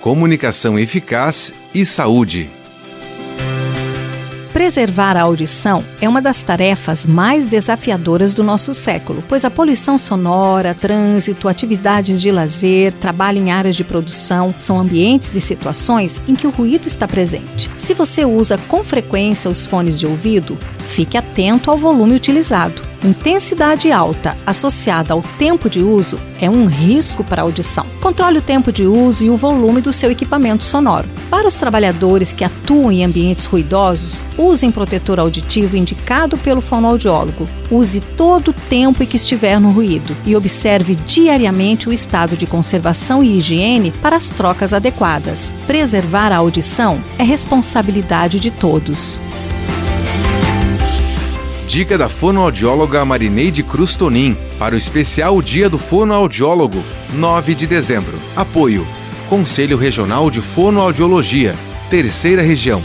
comunicação eficaz e saúde. Preservar a audição é uma das tarefas mais desafiadoras do nosso século, pois a poluição sonora, trânsito, atividades de lazer, trabalho em áreas de produção são ambientes e situações em que o ruído está presente. Se você usa com frequência os fones de ouvido, fique atento ao volume utilizado. Intensidade alta associada ao tempo de uso é um risco para a audição. Controle o tempo de uso e o volume do seu equipamento sonoro. Para os trabalhadores que atuam em ambientes ruidosos, usem protetor auditivo indicado pelo fonoaudiólogo. Use todo o tempo em que estiver no ruído e observe diariamente o estado de conservação e higiene para as trocas adequadas. Preservar a audição é responsabilidade de todos. Dica da fonoaudióloga Marineide Cruz Tonin para o especial Dia do Fonoaudiólogo, 9 de dezembro. Apoio: Conselho Regional de Fonoaudiologia, Terceira Região.